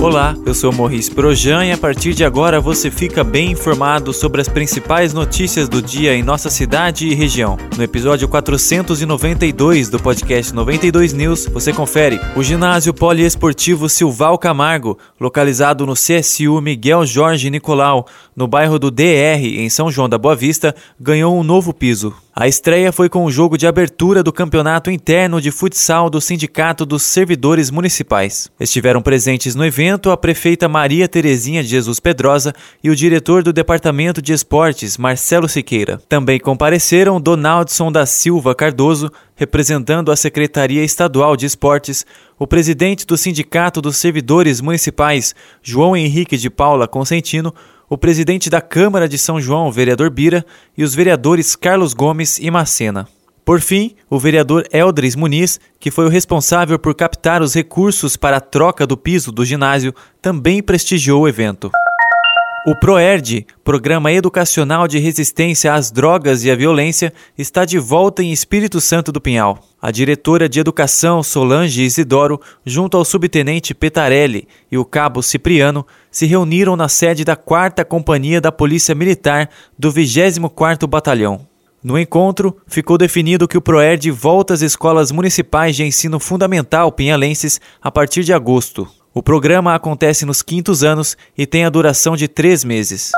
Olá, eu sou Morris Projan e a partir de agora você fica bem informado sobre as principais notícias do dia em nossa cidade e região. No episódio 492 do podcast 92 News, você confere. O ginásio poliesportivo Silval Camargo, localizado no CSU Miguel Jorge Nicolau, no bairro do DR, em São João da Boa Vista, ganhou um novo piso. A estreia foi com o jogo de abertura do campeonato interno de futsal do Sindicato dos Servidores Municipais. Estiveram presentes no evento a prefeita Maria Terezinha de Jesus Pedrosa e o diretor do Departamento de Esportes, Marcelo Siqueira. Também compareceram Donaldson da Silva Cardoso, representando a Secretaria Estadual de Esportes, o presidente do Sindicato dos Servidores Municipais, João Henrique de Paula Consentino, o presidente da Câmara de São João, vereador Bira, e os vereadores Carlos Gomes e Macena. Por fim, o vereador Eldris Muniz, que foi o responsável por captar os recursos para a troca do piso do ginásio, também prestigiou o evento. O PROERD, Programa Educacional de Resistência às Drogas e à Violência, está de volta em Espírito Santo do Pinhal. A diretora de Educação, Solange Isidoro, junto ao subtenente Petarelli e o cabo Cipriano, se reuniram na sede da 4 Companhia da Polícia Militar do 24º Batalhão. No encontro, ficou definido que o PROERD volta às escolas municipais de ensino fundamental pinhalenses a partir de agosto. O programa acontece nos quintos anos e tem a duração de três meses.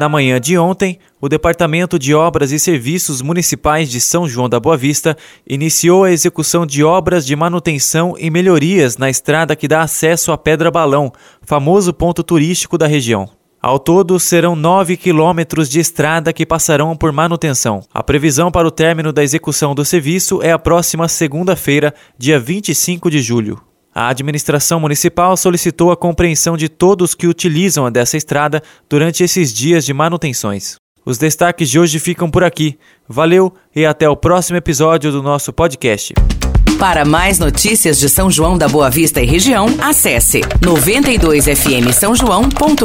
Na manhã de ontem, o Departamento de Obras e Serviços Municipais de São João da Boa Vista iniciou a execução de obras de manutenção e melhorias na estrada que dá acesso à Pedra Balão, famoso ponto turístico da região. Ao todo, serão 9 quilômetros de estrada que passarão por manutenção. A previsão para o término da execução do serviço é a próxima segunda-feira, dia 25 de julho. A administração municipal solicitou a compreensão de todos que utilizam dessa estrada durante esses dias de manutenções. Os destaques de hoje ficam por aqui. Valeu e até o próximo episódio do nosso podcast. Para mais notícias de São João da Boa Vista e região, acesse 92fm São João.com.br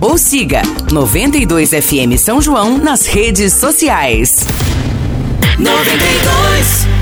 ou siga 92fm São João nas redes sociais. 92